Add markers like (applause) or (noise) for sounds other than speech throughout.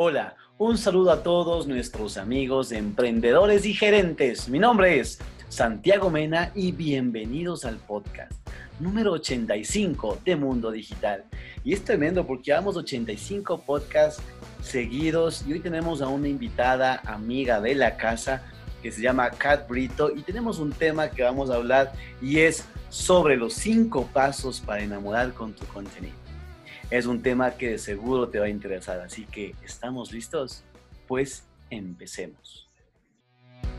Hola, un saludo a todos nuestros amigos emprendedores y gerentes. Mi nombre es Santiago Mena y bienvenidos al podcast número 85 de Mundo Digital. Y es tremendo porque llevamos 85 podcasts seguidos y hoy tenemos a una invitada amiga de la casa que se llama Kat Brito y tenemos un tema que vamos a hablar y es sobre los cinco pasos para enamorar con tu contenido es un tema que de seguro te va a interesar. Así que, ¿estamos listos? Pues empecemos.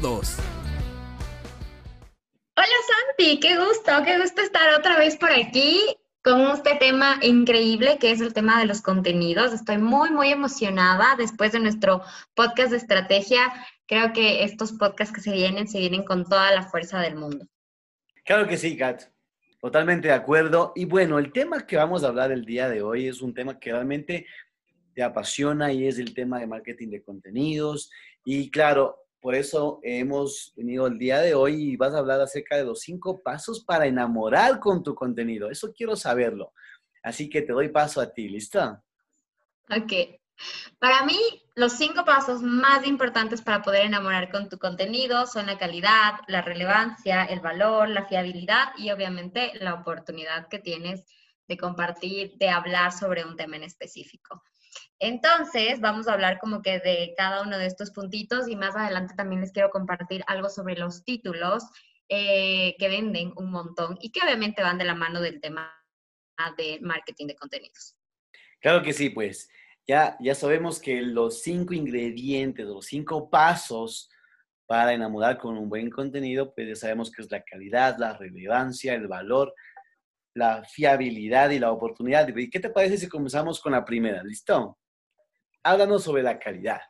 todos. Hola Santi, qué gusto, qué gusto estar otra vez por aquí con este tema increíble que es el tema de los contenidos. Estoy muy, muy emocionada después de nuestro podcast de estrategia. Creo que estos podcasts que se vienen, se vienen con toda la fuerza del mundo. Claro que sí, Kat. Totalmente de acuerdo. Y bueno, el tema que vamos a hablar el día de hoy es un tema que realmente te apasiona y es el tema de marketing de contenidos. Y claro, por eso hemos venido el día de hoy y vas a hablar acerca de los cinco pasos para enamorar con tu contenido. Eso quiero saberlo. Así que te doy paso a ti, ¿lista? Ok. Para mí, los cinco pasos más importantes para poder enamorar con tu contenido son la calidad, la relevancia, el valor, la fiabilidad y obviamente la oportunidad que tienes de compartir, de hablar sobre un tema en específico. Entonces, vamos a hablar como que de cada uno de estos puntitos y más adelante también les quiero compartir algo sobre los títulos eh, que venden un montón y que obviamente van de la mano del tema de marketing de contenidos. Claro que sí, pues ya, ya sabemos que los cinco ingredientes, los cinco pasos para enamorar con un buen contenido, pues ya sabemos que es la calidad, la relevancia, el valor, la fiabilidad y la oportunidad. ¿Y qué te parece si comenzamos con la primera? ¿Listo? Háblanos sobre la calidad.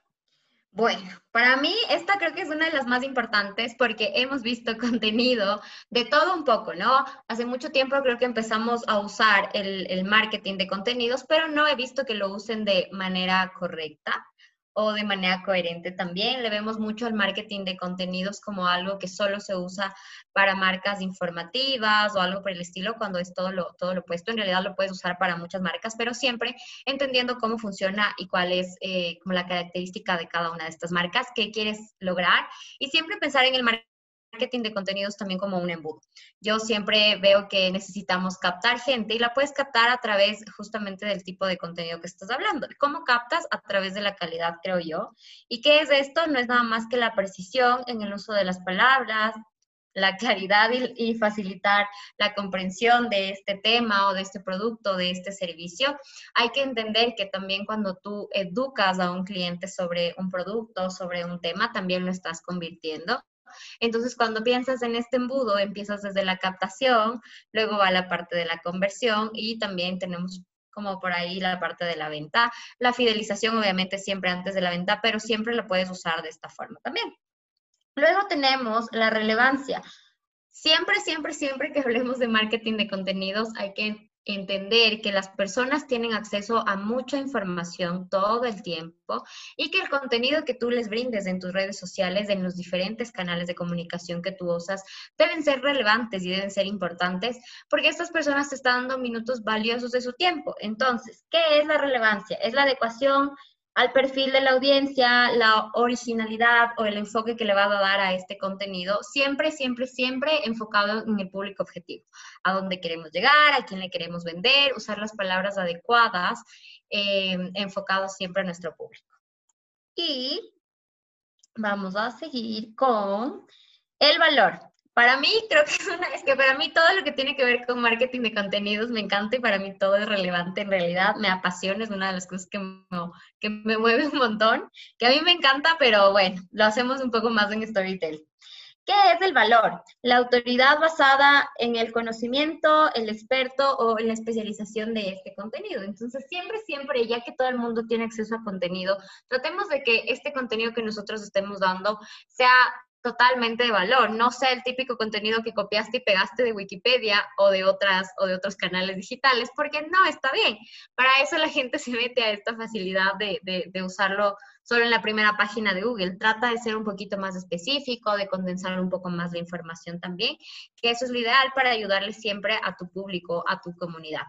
Bueno, para mí esta creo que es una de las más importantes porque hemos visto (laughs) contenido de todo un poco, ¿no? Hace mucho tiempo creo que empezamos a usar el, el marketing de contenidos, pero no he visto que lo usen de manera correcta o de manera coherente también. Le vemos mucho al marketing de contenidos como algo que solo se usa para marcas informativas o algo por el estilo, cuando es todo lo, todo lo opuesto. En realidad lo puedes usar para muchas marcas, pero siempre entendiendo cómo funciona y cuál es eh, como la característica de cada una de estas marcas, qué quieres lograr y siempre pensar en el marketing marketing de contenidos también como un embudo. Yo siempre veo que necesitamos captar gente y la puedes captar a través justamente del tipo de contenido que estás hablando. ¿Cómo captas? A través de la calidad, creo yo. ¿Y qué es esto? No es nada más que la precisión en el uso de las palabras, la claridad y, facilitar la comprensión de este tema o de este producto, de este servicio. Hay que entender que también cuando tú educas a un cliente sobre un producto, sobre un tema, también lo estás convirtiendo entonces, cuando piensas en este embudo, empiezas desde la captación, luego va la parte de la conversión y también tenemos como por ahí la parte de la venta. La fidelización, obviamente, siempre antes de la venta, pero siempre la puedes usar de esta forma también. Luego tenemos la relevancia. Siempre, siempre, siempre que hablemos de marketing de contenidos, hay que entender que las personas tienen acceso a mucha información todo el tiempo y que el contenido que tú les brindes en tus redes sociales, en los diferentes canales de comunicación que tú usas, deben ser relevantes y deben ser importantes porque estas personas están dando minutos valiosos de su tiempo. Entonces, ¿qué es la relevancia? Es la adecuación al perfil de la audiencia, la originalidad o el enfoque que le va a dar a este contenido, siempre, siempre, siempre enfocado en el público objetivo, a dónde queremos llegar, a quién le queremos vender, usar las palabras adecuadas, eh, enfocados siempre a nuestro público. Y vamos a seguir con el valor. Para mí, creo que es, una, es que para mí todo lo que tiene que ver con marketing de contenidos me encanta y para mí todo es relevante en realidad, me apasiona, es una de las cosas que me, que me mueve un montón, que a mí me encanta, pero bueno, lo hacemos un poco más en storytelling. ¿Qué es el valor? La autoridad basada en el conocimiento, el experto o en la especialización de este contenido. Entonces, siempre, siempre, ya que todo el mundo tiene acceso a contenido, tratemos de que este contenido que nosotros estemos dando sea totalmente de valor, no sea el típico contenido que copiaste y pegaste de Wikipedia o de otras o de otros canales digitales, porque no está bien. Para eso la gente se mete a esta facilidad de, de, usarlo solo en la primera página de Google. Trata de ser un poquito más específico, de condensar un poco más la información también, que eso es lo ideal para ayudarle siempre a tu público, a tu comunidad.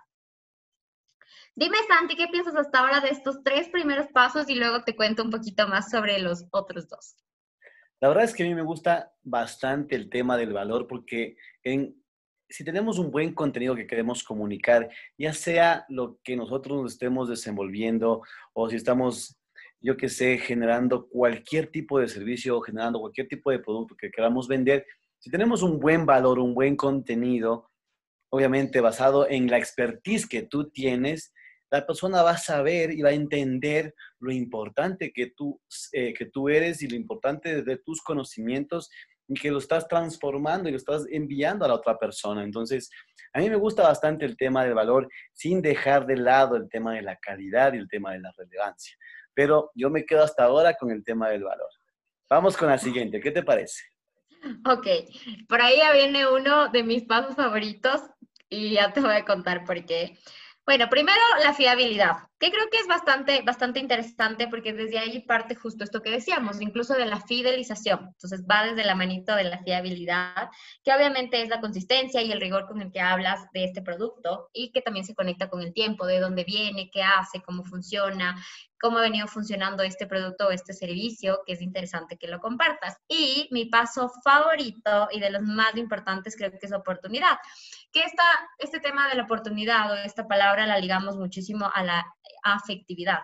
Dime, Santi, ¿qué piensas hasta ahora de estos tres primeros pasos y luego te cuento un poquito más sobre los otros dos? La verdad es que a mí me gusta bastante el tema del valor porque si tenemos un buen contenido que queremos comunicar, ya sea lo que nosotros nos estemos desenvolviendo o si estamos, yo que sé, generando cualquier tipo de servicio o generando cualquier tipo de producto que queramos vender, si tenemos un buen valor, un buen contenido, obviamente basado en la expertise que tú tienes, la persona va a saber y va a entender lo importante que tú, eh, que tú eres y lo importante de tus conocimientos y que lo estás transformando y lo estás enviando a la otra persona. Entonces, a mí me gusta bastante el tema del valor sin dejar de lado el tema de la calidad y el tema de la relevancia. Pero yo me quedo hasta ahora con el tema del valor. Vamos con la siguiente, ¿qué te parece? Ok, por ahí ya viene uno de mis pasos favoritos y ya te voy a contar por qué. Bueno, primero la fiabilidad, que creo que es bastante, bastante interesante porque desde ahí parte justo esto que decíamos, incluso de la fidelización. Entonces va desde la manito de la fiabilidad, que obviamente es la consistencia y el rigor con el que hablas de este producto y que también se conecta con el tiempo, de dónde viene, qué hace, cómo funciona, cómo ha venido funcionando este producto o este servicio, que es interesante que lo compartas. Y mi paso favorito y de los más importantes creo que es oportunidad, que esta, este tema de la oportunidad o esta palabra la ligamos muchísimo a la afectividad.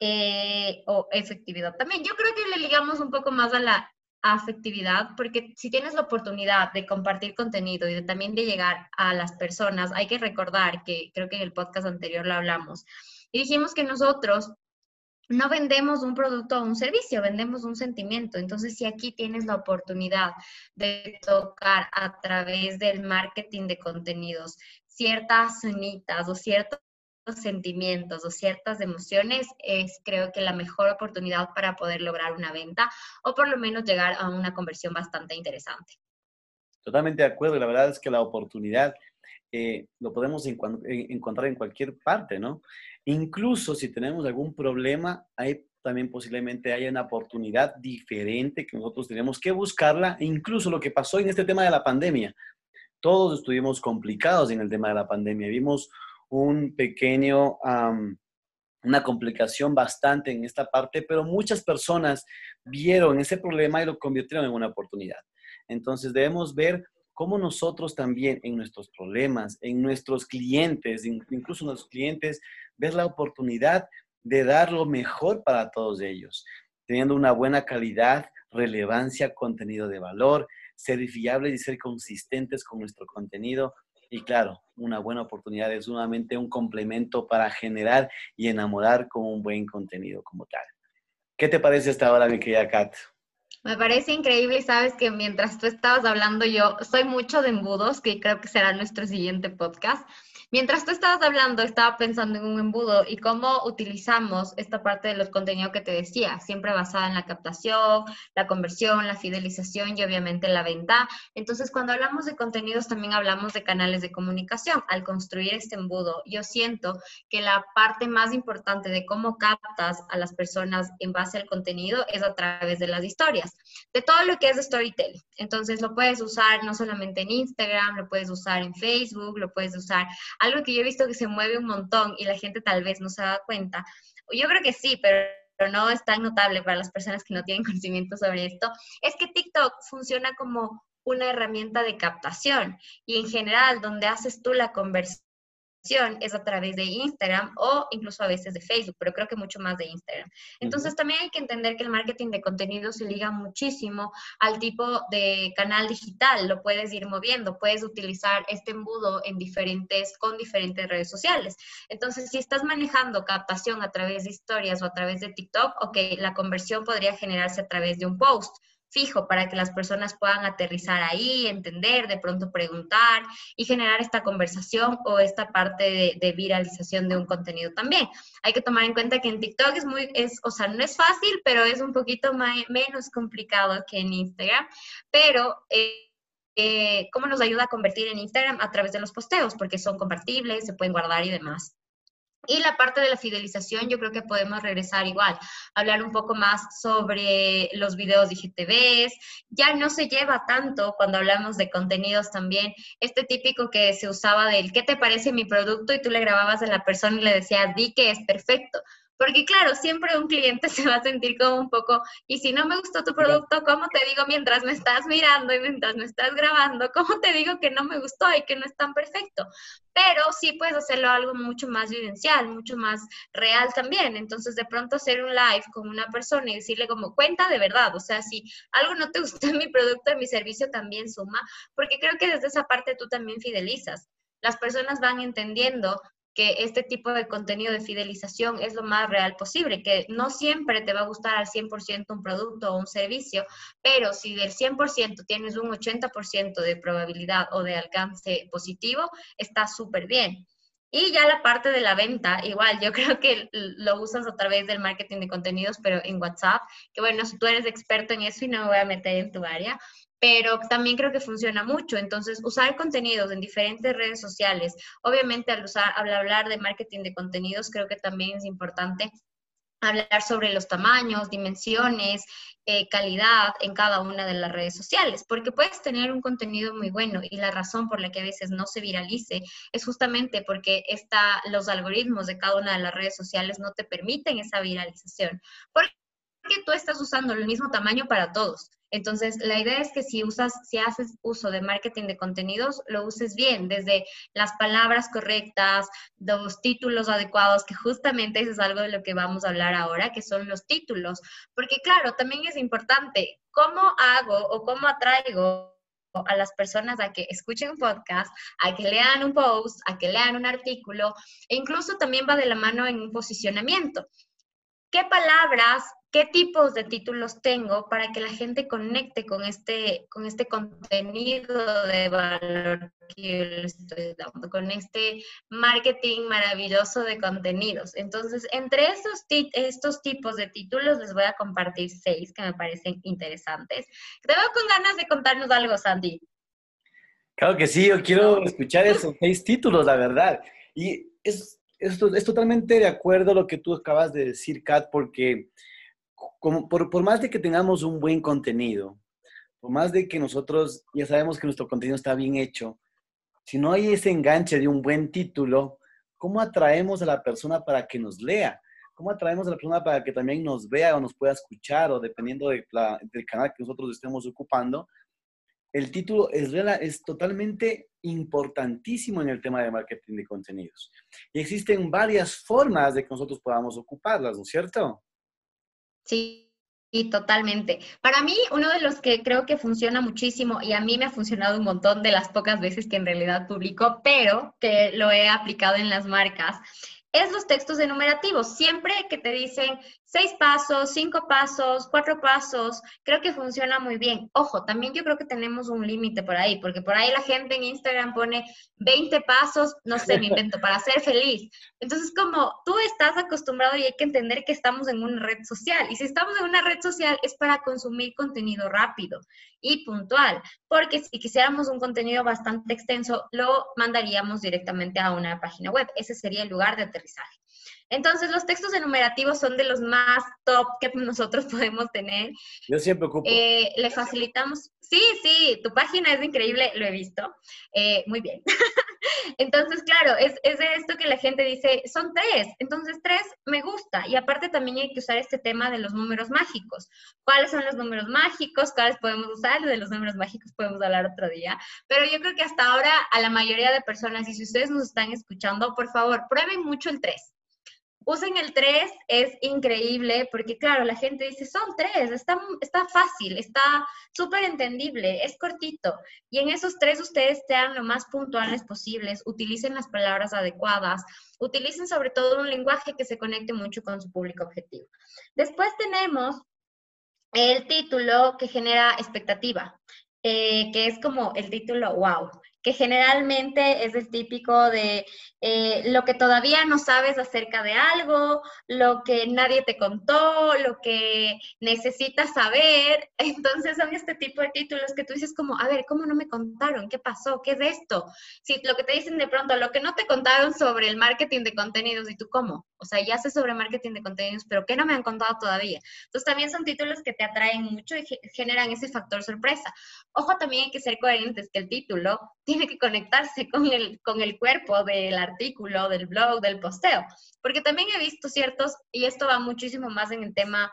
Eh, o efectividad también. Yo creo que le ligamos un poco más a la afectividad, porque si tienes la oportunidad de compartir contenido y de, también de llegar a las personas, hay que recordar que creo que en el podcast anterior lo hablamos, y dijimos que nosotros no vendemos un producto o un servicio, vendemos un sentimiento. Entonces, si aquí tienes la oportunidad de tocar a través del marketing de contenidos ciertas zonitas o ciertos sentimientos o ciertas emociones, es creo que la mejor oportunidad para poder lograr una venta o por lo menos llegar a una conversión bastante interesante. Totalmente de acuerdo. La verdad es que la oportunidad eh, lo podemos encontrar en cualquier parte, ¿no? Incluso si tenemos algún problema, hay también posiblemente haya una oportunidad diferente que nosotros tenemos que buscarla. Incluso lo que pasó en este tema de la pandemia. Todos estuvimos complicados en el tema de la pandemia. Vimos un pequeño, una complicación bastante en esta parte, pero muchas personas vieron ese problema y lo convirtieron en una oportunidad. Entonces debemos ver cómo nosotros también en nuestros problemas, en nuestros clientes, incluso en nuestros clientes, ver la oportunidad de dar lo mejor para todos ellos, teniendo una buena calidad, relevancia, contenido de valor, ser fiables y ser consistentes con nuestro contenido. Y claro, una buena oportunidad es nuevamente un complemento para generar y enamorar con un buen contenido como tal. ¿Qué te parece hasta ahora, mi querida Kat? Me parece increíble y sabes que mientras tú estabas hablando yo soy mucho de embudos, que creo que será nuestro siguiente podcast. Mientras tú estabas hablando, estaba pensando en un embudo y cómo utilizamos esta parte de los contenidos que te decía, siempre basada en la captación, la conversión, la fidelización y obviamente la venta. Entonces, cuando hablamos de contenidos, también hablamos de canales de comunicación. Al construir este embudo, yo siento que la parte más importante de cómo captas a las personas en base al contenido es a través de las historias, de todo lo que es storytelling. Entonces, lo puedes usar no solamente en Instagram, lo puedes usar en Facebook, lo puedes usar algo que yo he visto que se mueve un montón y la gente tal vez no se da cuenta. Yo creo que sí, pero no es tan notable para las personas que no tienen (laughs) conocimiento sobre esto, es que TikTok funciona como una herramienta de captación y en general donde haces tú la conversión es a través de Instagram o incluso a veces de Facebook, pero creo que mucho más de Instagram. Entonces también hay que entender que el marketing de contenido se liga muchísimo al tipo de canal digital, lo puedes ir moviendo, puedes utilizar este embudo en diferentes, con diferentes redes sociales. Entonces, si estás manejando captación a través de historias o a través de TikTok, ok, la conversión podría generarse a través de un post fijo para que las personas puedan aterrizar ahí, entender, de pronto preguntar y generar esta conversación o esta parte de, viralización de un contenido también. Hay que tomar en cuenta que en TikTok es muy, es, o sea, no es fácil, pero es un poquito menos complicado que en Instagram, pero... Eh, eh, cómo nos ayuda a convertir en Instagram a través de los posteos, porque son compartibles, se pueden guardar y demás. Y la parte de la fidelización, yo creo que podemos regresar igual, hablar un poco más sobre los videos de. Ya no se lleva tanto cuando hablamos de contenidos también, este típico que se usaba del ¿qué te parece mi producto? y tú le grababas a la persona y le decías, di que es perfecto. Porque claro, siempre un cliente (laughs) se va a sentir como un poco, y si no me gustó tu producto, ¿cómo te digo mientras me estás mirando y mientras me estás grabando? ¿Cómo te digo que no me gustó y que no es tan perfecto? Pero sí puedes hacerlo algo mucho más vivencial, mucho más real también. Entonces, de pronto hacer un live con una persona y decirle como cuenta de verdad, o sea, si algo no te (laughs) gustó en mi producto, en mi servicio, también suma, porque creo que desde esa parte tú también fidelizas las personas van entendiendo que este tipo de contenido de fidelización es lo más real posible, que no siempre te va a gustar al 100% un producto o un servicio, pero si del 100% tienes un 80% de probabilidad o de alcance positivo, está súper bien. Y ya la parte de la venta, igual, yo (laughs) creo que lo usas a través del marketing de contenidos, pero en WhatsApp, que bueno, tú eres experto en eso y no me voy a meter en tu área, pero también creo que funciona mucho. Entonces, usar contenidos en diferentes redes sociales, obviamente al, usar, al hablar de marketing de contenidos, creo que también es importante hablar sobre los tamaños, dimensiones, eh, calidad en cada una de las redes sociales, porque puedes tener un contenido muy bueno y la razón por la que a veces no se viralice es justamente porque está, los algoritmos de cada una de las redes sociales no te permiten esa viralización, tú estás usando el mismo tamaño para todos. Entonces, la idea es que si usas, si haces uso de marketing de contenidos, lo uses bien, desde las palabras correctas, los títulos adecuados, que justamente eso es algo de lo que vamos a hablar ahora, que son los títulos. Porque claro, también es importante, ¿cómo hago o cómo atraigo a las personas a que escuchen un podcast, a que lean un post, a que lean un artículo, e incluso también va de la mano en un posicionamiento. ¿Qué palabras qué tipos de títulos tengo para que la gente conecte con este, con este contenido de valor que yo le estoy dando, con este marketing maravilloso de contenidos. Entonces, entre estos, estos tipos de títulos les voy a compartir seis que me parecen interesantes. Te veo con ganas de contarnos algo, Sandy. Claro que sí, yo quiero escuchar esos seis títulos, la verdad. Y es, es, es totalmente de acuerdo a lo que tú acabas de decir, Kat, porque como por, por, más de que tengamos un buen contenido, por más de que nosotros ya sabemos que nuestro contenido está bien hecho, si no hay ese enganche de un buen título, ¿cómo atraemos a la persona para que nos lea? ¿Cómo atraemos a la persona para que también nos vea o nos pueda escuchar o dependiendo de del canal que nosotros estemos ocupando? El título es, es totalmente importantísimo en el tema de marketing de contenidos. Y existen varias formas de que nosotros podamos ocuparlas, ¿no es cierto? Sí, totalmente. Para mí, uno de los que creo que funciona muchísimo y a mí me ha funcionado un montón de las pocas veces que en realidad publico, pero que lo he aplicado en las marcas, es los textos enumerativos. Siempre que te dicen seis pasos, cinco pasos, cuatro pasos, creo que funciona muy bien. Ojo, también yo creo que tenemos un límite por ahí, porque por ahí la gente en Instagram pone 20 pasos, no sé, me invento, para ser feliz. Entonces, como tú estás acostumbrado y hay que entender que estamos en una red social, y si estamos en una red social es para consumir contenido rápido y puntual, porque si quisiéramos un contenido bastante extenso, lo mandaríamos directamente a una página web. Ese sería el lugar de aterrizaje. Entonces, los textos enumerativos son de los más top que nosotros (laughs) podemos tener. Yo siempre ocupo. Eh, le facilitamos. Sí, sí, tu página es increíble, lo he visto. Eh, muy bien. (laughs) Entonces, claro, es, es, de esto que la gente dice, son tres. Entonces, tres me gusta. Y aparte también hay que usar este tema de los números mágicos. ¿Cuáles son los números mágicos? ¿Cuáles podemos usar? De los números mágicos podemos hablar otro día. Pero yo creo que hasta ahora a la mayoría de personas, y si ustedes nos están escuchando, por favor, prueben mucho el tres Usen el 3, es increíble, porque claro, la gente dice, son 3, está, está fácil, está súper entendible, es cortito. Y en esos 3 ustedes sean lo más puntuales posibles, utilicen las palabras adecuadas, utilicen sobre todo un lenguaje que se conecte mucho con su público objetivo. Después tenemos el título que genera expectativa, eh, que es como el título wow que generalmente es el típico de eh, lo que todavía no sabes acerca de algo, lo que nadie te contó, lo que necesitas saber. (laughs) Entonces son este tipo de títulos que tú dices como, a ver, ¿cómo no me contaron? ¿Qué pasó? ¿Qué es esto? Si lo que te dicen de pronto, lo que no te contaron sobre el marketing de contenidos, ¿y tú cómo? O sea, ya sé sobre marketing de contenidos, pero ¿qué no me han contado todavía? Entonces también son títulos que te atraen mucho y generan ese factor sorpresa. Ojo, también hay que ser coherentes que el título tiene que conectarse con el, con el cuerpo del artículo, del blog, del posteo. Porque también he visto ciertos, y esto va muchísimo más en el tema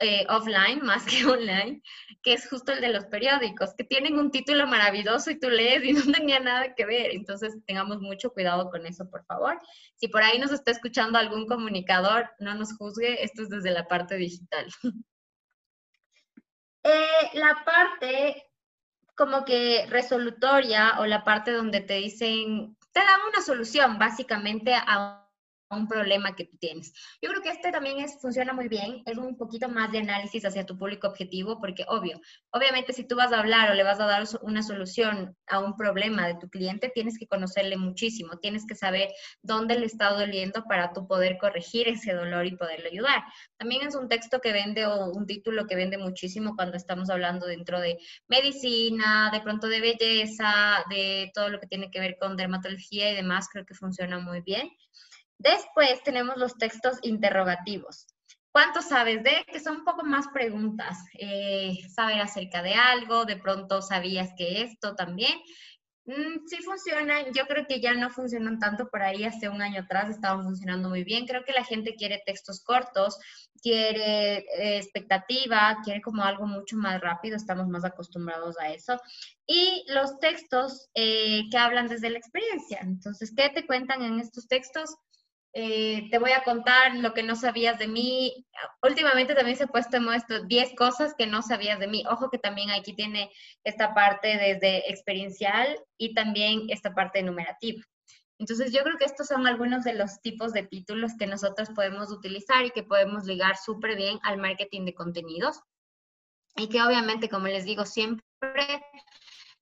eh, offline más que (laughs) online, que es justo el de los periódicos, que tienen un título maravilloso y tú lees y no tenía nada que ver. Entonces, tengamos mucho cuidado con eso, por favor. Si por ahí nos está escuchando algún comunicador, no nos juzgue, esto es desde la parte digital. Eh, la parte como que resolutoria o la parte donde te dicen, te dan una solución básicamente a un problema que tú tienes. Yo creo que este también es, funciona muy bien, es un poquito más de análisis hacia tu público objetivo, porque obvio, obviamente si tú vas a hablar o le vas a dar una solución a un problema de tu cliente, tienes que conocerle muchísimo, tienes que saber dónde le está doliendo para tú poder corregir ese dolor y poderle ayudar. También es un texto que vende o un título que vende muchísimo cuando estamos hablando dentro de medicina, de pronto de belleza, de todo lo que tiene que ver con dermatología y demás, creo que funciona muy bien. Después tenemos los textos interrogativos. ¿Cuánto sabes de? Que son un poco más preguntas. Eh, saber acerca de algo, de pronto sabías que esto también. Mm, sí funcionan, yo creo que ya no funcionan tanto por ahí, hace un año atrás estaban funcionando muy bien, creo que la gente quiere textos cortos, quiere eh, expectativa, quiere como algo mucho más rápido, estamos más acostumbrados a eso. Y los textos eh, que hablan desde la experiencia, entonces, ¿qué te cuentan en estos textos? Eh, te voy a contar lo que no sabías de mí. Últimamente también se ha puesto en esto 10 cosas que no sabías de mí. Ojo que también aquí tiene esta parte desde experiencial y también esta parte enumerativa. Entonces yo creo que estos son algunos de los tipos de títulos que nosotros podemos utilizar y que podemos ligar súper bien al marketing de contenidos. Y que obviamente, como les digo, siempre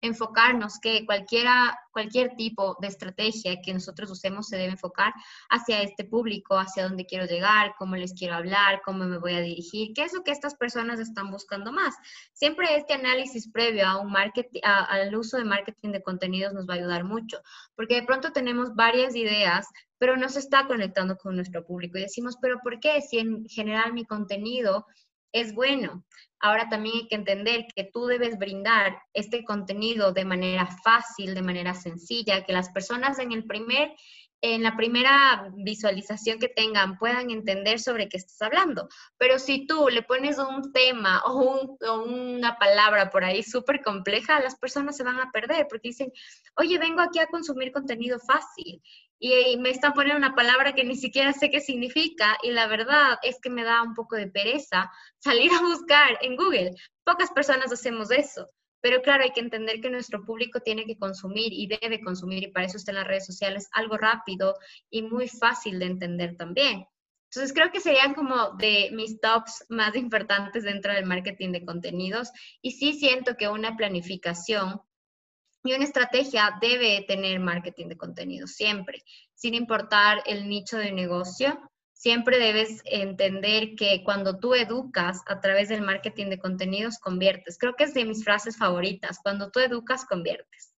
enfocarnos que cualquiera, cualquier tipo de estrategia que nosotros usemos se debe enfocar hacia este público, hacia dónde quiero llegar, cómo les quiero hablar, cómo me voy a dirigir, qué es lo que estas personas están buscando más. Siempre este análisis previo a un marketing, al uso de marketing de contenidos nos va a ayudar mucho, porque de pronto tenemos varias ideas pero no se está conectando con nuestro público y decimos, pero ¿por qué? Si en general mi contenido es bueno. Ahora también hay que entender que tú debes brindar este contenido de manera fácil, de manera sencilla, que las personas en el primer en la primera visualización que tengan puedan entender sobre qué estás hablando. Pero si tú le pones un tema o, una palabra por ahí súper compleja, las personas se van a perder porque dicen, oye, vengo aquí a consumir contenido fácil y, me están poniendo una palabra que ni siquiera sé qué significa y la verdad es que me da un poco de pereza salir a buscar en Google. Pocas personas hacemos eso. Pero claro, hay que entender que nuestro público tiene que consumir y debe consumir, y para eso están las redes sociales, algo rápido y muy fácil de entender también. Entonces creo que serían como de mis tops más importantes dentro del marketing de contenidos. Y sí siento que una planificación y una estrategia debe tener marketing de contenidos siempre, sin importar el nicho de negocio. Siempre debes entender que cuando tú educas a través del marketing de contenidos, conviertes. Creo que es de mis frases favoritas. Cuando tú educas, conviertes.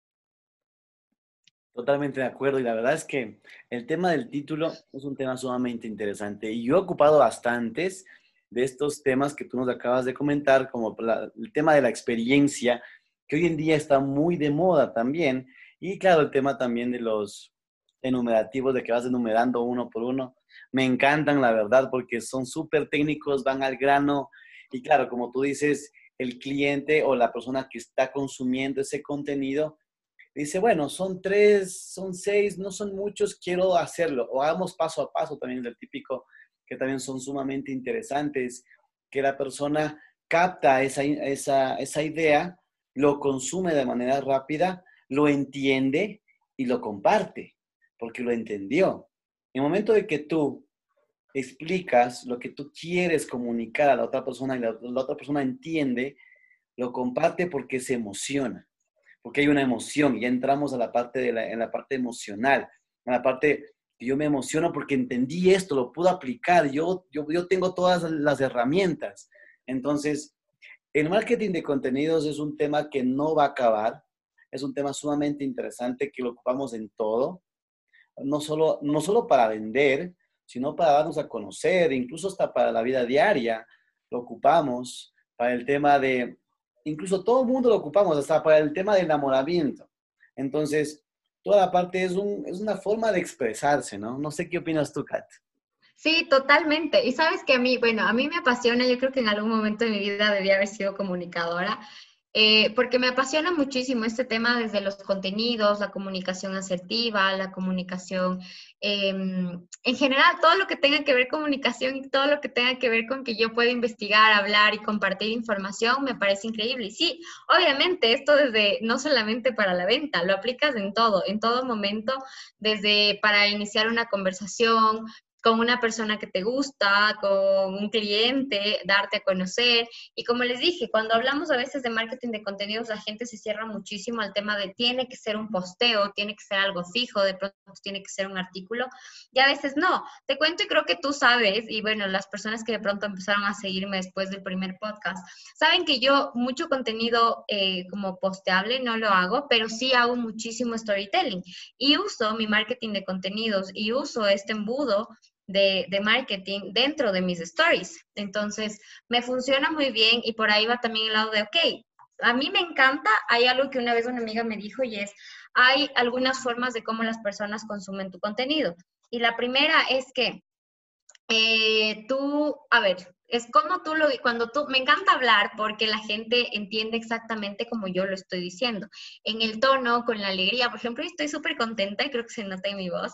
Totalmente de acuerdo. Y la verdad es que el tema del título es un tema sumamente interesante. Y yo he ocupado bastantes de estos temas que tú nos acabas de comentar, como el tema de la experiencia, que hoy en día está muy de moda también. Y claro, el tema también de los enumerativos, de que vas enumerando uno por uno. Me encantan, la verdad, porque son súper técnicos, van al grano. Y claro, como tú dices, el cliente o la persona que está consumiendo ese contenido dice, bueno, son tres, son seis, no son muchos, quiero hacerlo. O hagamos paso a paso también del típico, que también son sumamente interesantes, que la persona capta esa, esa, esa idea lo consume de manera rápida, lo entiende y lo comparte, porque lo entendió. En el momento de que tú explicas lo que tú quieres comunicar a la otra persona y la, otra persona entiende, lo comparte porque se emociona, porque hay una emoción. Ya entramos a la parte, de la, en la parte emocional, en la parte que yo me emociono porque entendí esto, lo puedo aplicar, yo, yo, yo tengo todas las herramientas. Entonces, el marketing de contenidos es un tema que no va a acabar, es un tema sumamente interesante que lo ocupamos en todo, no solo, no solo para vender, sino para darnos a conocer, incluso hasta para la vida diaria, lo ocupamos para el tema de, incluso todo el mundo lo ocupamos, hasta para el tema del enamoramiento. Entonces, toda la parte es, un, es una forma de expresarse, ¿no? No sé qué opinas tú, Kat. Sí, totalmente. Y sabes que a mí, bueno, a mí me apasiona, yo creo que en algún momento de mi vida debía haber sido comunicadora, eh, porque me apasiona muchísimo este tema desde los contenidos, la comunicación asertiva, la comunicación, em, en general, todo lo que tenga que ver comunicación y todo lo que tenga que ver con que yo pueda investigar, hablar y compartir información, me parece increíble. Y sí, obviamente, esto desde, no solamente para la venta, lo aplicas en todo, en todo momento, desde para iniciar una conversación, con una persona que te gusta, con un cliente, darte a conocer. Y como les dije, cuando hablamos a veces de marketing de contenidos, la gente se cierra muchísimo al tema de tiene que ser un posteo, tiene que ser algo fijo, de pronto tiene que ser un artículo. Y a veces no. Te cuento y creo que tú sabes, y bueno, las personas que de pronto empezaron a seguirme después del primer podcast, saben que yo mucho contenido eh, como posteable no lo hago, pero sí hago muchísimo storytelling. Y uso mi marketing de contenidos y uso este embudo de, marketing dentro de mis stories. Entonces, me funciona muy bien y por ahí va también el lado de, ok, a mí me encanta, hay algo que una vez una amiga me dijo y es, hay algunas formas de cómo las personas consumen tu contenido. Y la primera es que eh, tú, a ver, es como tú lo, cuando tú, me encanta hablar porque la gente entiende exactamente como yo lo estoy diciendo, en el tono, con la alegría, por ejemplo, estoy súper contenta y creo que se nota en mi voz,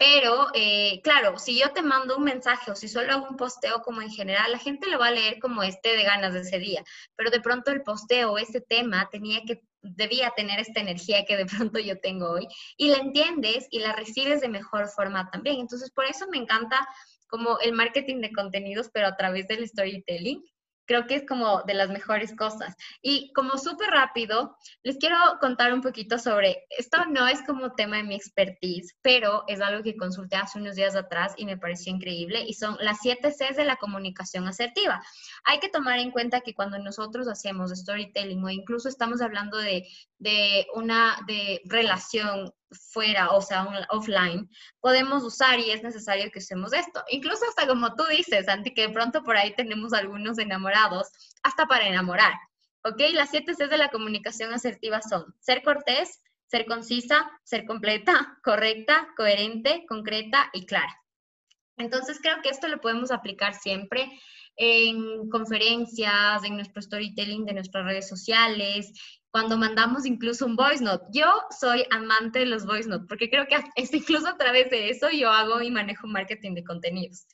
pero, eh, claro, si yo te mando un mensaje o si solo hago un posteo como en general, la gente lo va a leer como esté de ganas de ese día. Pero de pronto el posteo, ese tema, tenía que, debía tener esta energía que de pronto yo tengo hoy. Y la entiendes y la recibes de mejor forma también. Entonces, por eso me encanta como el marketing de contenidos, pero a través del storytelling creo que es como de las mejores cosas. Y como súper rápido, les quiero contar un poquito sobre, esto no es como tema de mi expertise, pero es algo que consulté hace unos días atrás y me pareció increíble y son las siete Cs de la comunicación asertiva. Hay que tomar en cuenta que cuando nosotros hacemos storytelling o incluso estamos hablando de, de una de relación fuera, o sea, offline, podemos usar y es necesario que usemos esto. Incluso hasta como tú dices, Santi, que de pronto por ahí tenemos algunos enamorados, hasta para enamorar. ¿Ok? Las siete Cs de la comunicación asertiva son ser cortés, ser concisa, ser completa, correcta, coherente, concreta y clara. Entonces creo que esto lo podemos aplicar siempre en conferencias, en nuestro storytelling de nuestras redes sociales, cuando mandamos incluso un voice note. Yo soy amante de los voice note porque creo que es incluso a través de eso yo hago y manejo marketing de contenidos.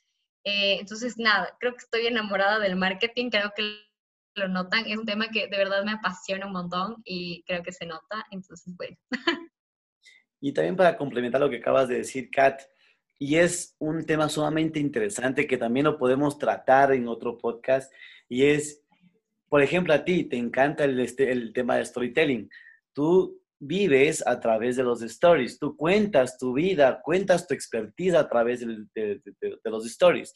Eh, entonces, nada, creo que estoy enamorada del marketing, creo que lo notan, es un tema que de verdad me apasiona un montón y creo que se nota, entonces, bueno. (laughs) Y también para complementar lo que acabas de decir, Kat, y es un tema sumamente interesante que también lo podemos tratar en otro podcast, y es por ejemplo, a ti te encanta el, este, tema de storytelling. Tú vives a través de los stories, tú cuentas tu vida, cuentas tu expertise a través de, los stories.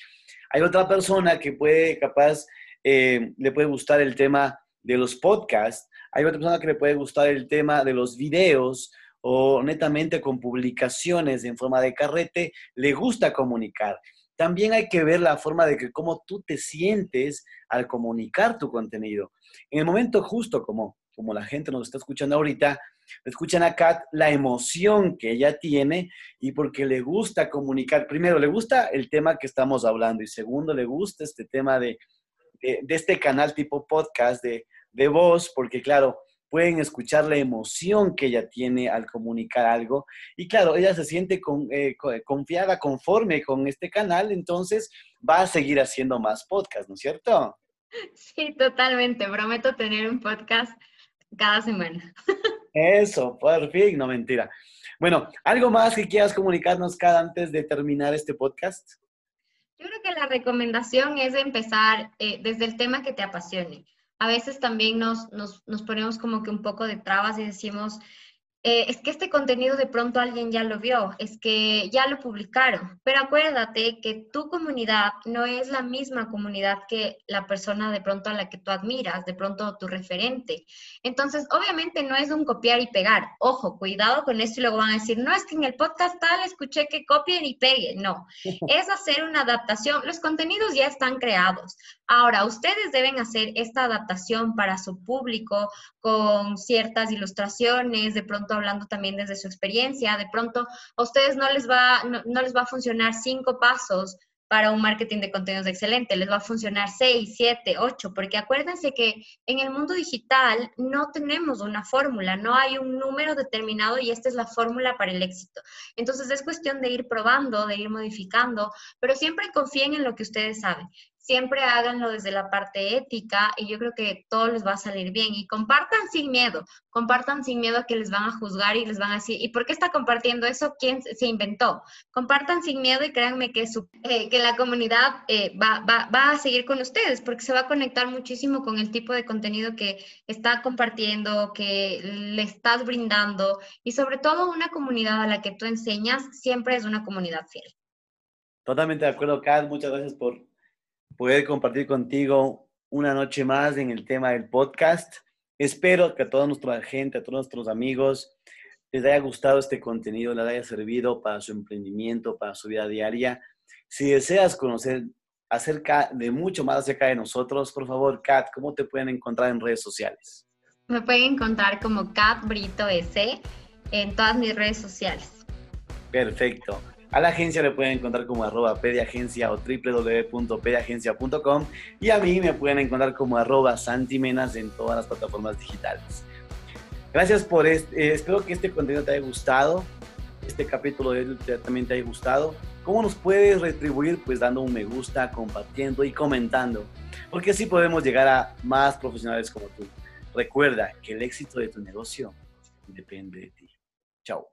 Hay otra persona que puede, capaz, eh, le puede gustar el tema de los podcasts, hay otra persona que le puede gustar el tema de los videos o netamente con publicaciones en forma de carrete, le gusta comunicar también hay que ver la forma de que cómo tú te sientes al comunicar tu contenido. En el momento justo, como, como la gente nos está escuchando ahorita, escuchan a Kat la emoción que ella tiene y porque le gusta comunicar. Primero, le gusta el tema que estamos hablando y segundo, le gusta este tema de, de, este canal tipo podcast de, de voz, porque claro, pueden escuchar la emoción que ella tiene al comunicar algo. Y claro, ella se siente eh, confiada, conforme con este canal, entonces va a seguir haciendo más podcasts, ¿no es cierto? Sí, totalmente. Prometo tener un podcast cada semana. Eso, por fin, no mentira. Bueno, ¿algo más que quieras comunicarnos cada antes de terminar este podcast? Yo creo que la recomendación es empezar eh, desde el tema que te apasione. A veces también nos, nos, nos ponemos como que un poco de trabas y decimos, eh, es que este contenido de pronto alguien ya lo vio, es que ya lo publicaron, pero acuérdate que tu comunidad no es la misma comunidad que la persona de pronto a la que tú admiras, de pronto tu referente. Entonces, obviamente no es un copiar y pegar. Ojo, cuidado con esto y luego van a decir, no, es que en el podcast tal escuché que copien y peguen. No, (laughs) es hacer una adaptación. Los contenidos ya están creados. Ahora, ustedes deben hacer esta adaptación para su público con ciertas ilustraciones, de pronto hablando también desde su experiencia, de pronto a ustedes no les va, no, les va a funcionar cinco pasos para un marketing de contenidos excelente, les va a funcionar seis, siete, ocho, porque acuérdense que en el mundo digital no tenemos una fórmula, no hay un número determinado y esta es la fórmula para el éxito. Entonces es cuestión de ir probando, de ir modificando, pero siempre confíen en lo que ustedes saben siempre háganlo desde la parte ética y yo creo que todo les va a salir bien. Y compartan sin miedo, compartan sin miedo a que les van a juzgar y les van a decir, ¿y por qué está compartiendo eso? ¿Quién se inventó? Compartan sin miedo y créanme que, su, eh, que la comunidad eh, va, va, va, a seguir con ustedes porque se va a conectar muchísimo con el tipo de contenido que está compartiendo, que le estás brindando y sobre todo una comunidad a la que tú enseñas siempre es una comunidad fiel. Totalmente de acuerdo, Kat. Muchas gracias por poder compartir contigo una noche más en el tema del podcast. Espero que a toda nuestra gente, a todos nuestros amigos, les haya gustado este contenido, les haya servido para su emprendimiento, para su vida diaria. Si deseas conocer acerca de mucho más acerca de nosotros, por favor, Kat, ¿cómo te pueden encontrar en redes sociales? Me pueden encontrar como Kat Brito S en todas mis redes sociales. Perfecto. A la agencia le pueden encontrar como arroba pediagencia o www.pediagencia.com y a mí me pueden encontrar como arroba santimenas en todas las plataformas digitales. Gracias por este, espero que este contenido te haya gustado, este capítulo de también te haya gustado. ¿Cómo nos puedes retribuir? Pues dando un me gusta, compartiendo y comentando, porque así podemos llegar a más profesionales como tú. Recuerda que el éxito de tu negocio depende de ti. Chao.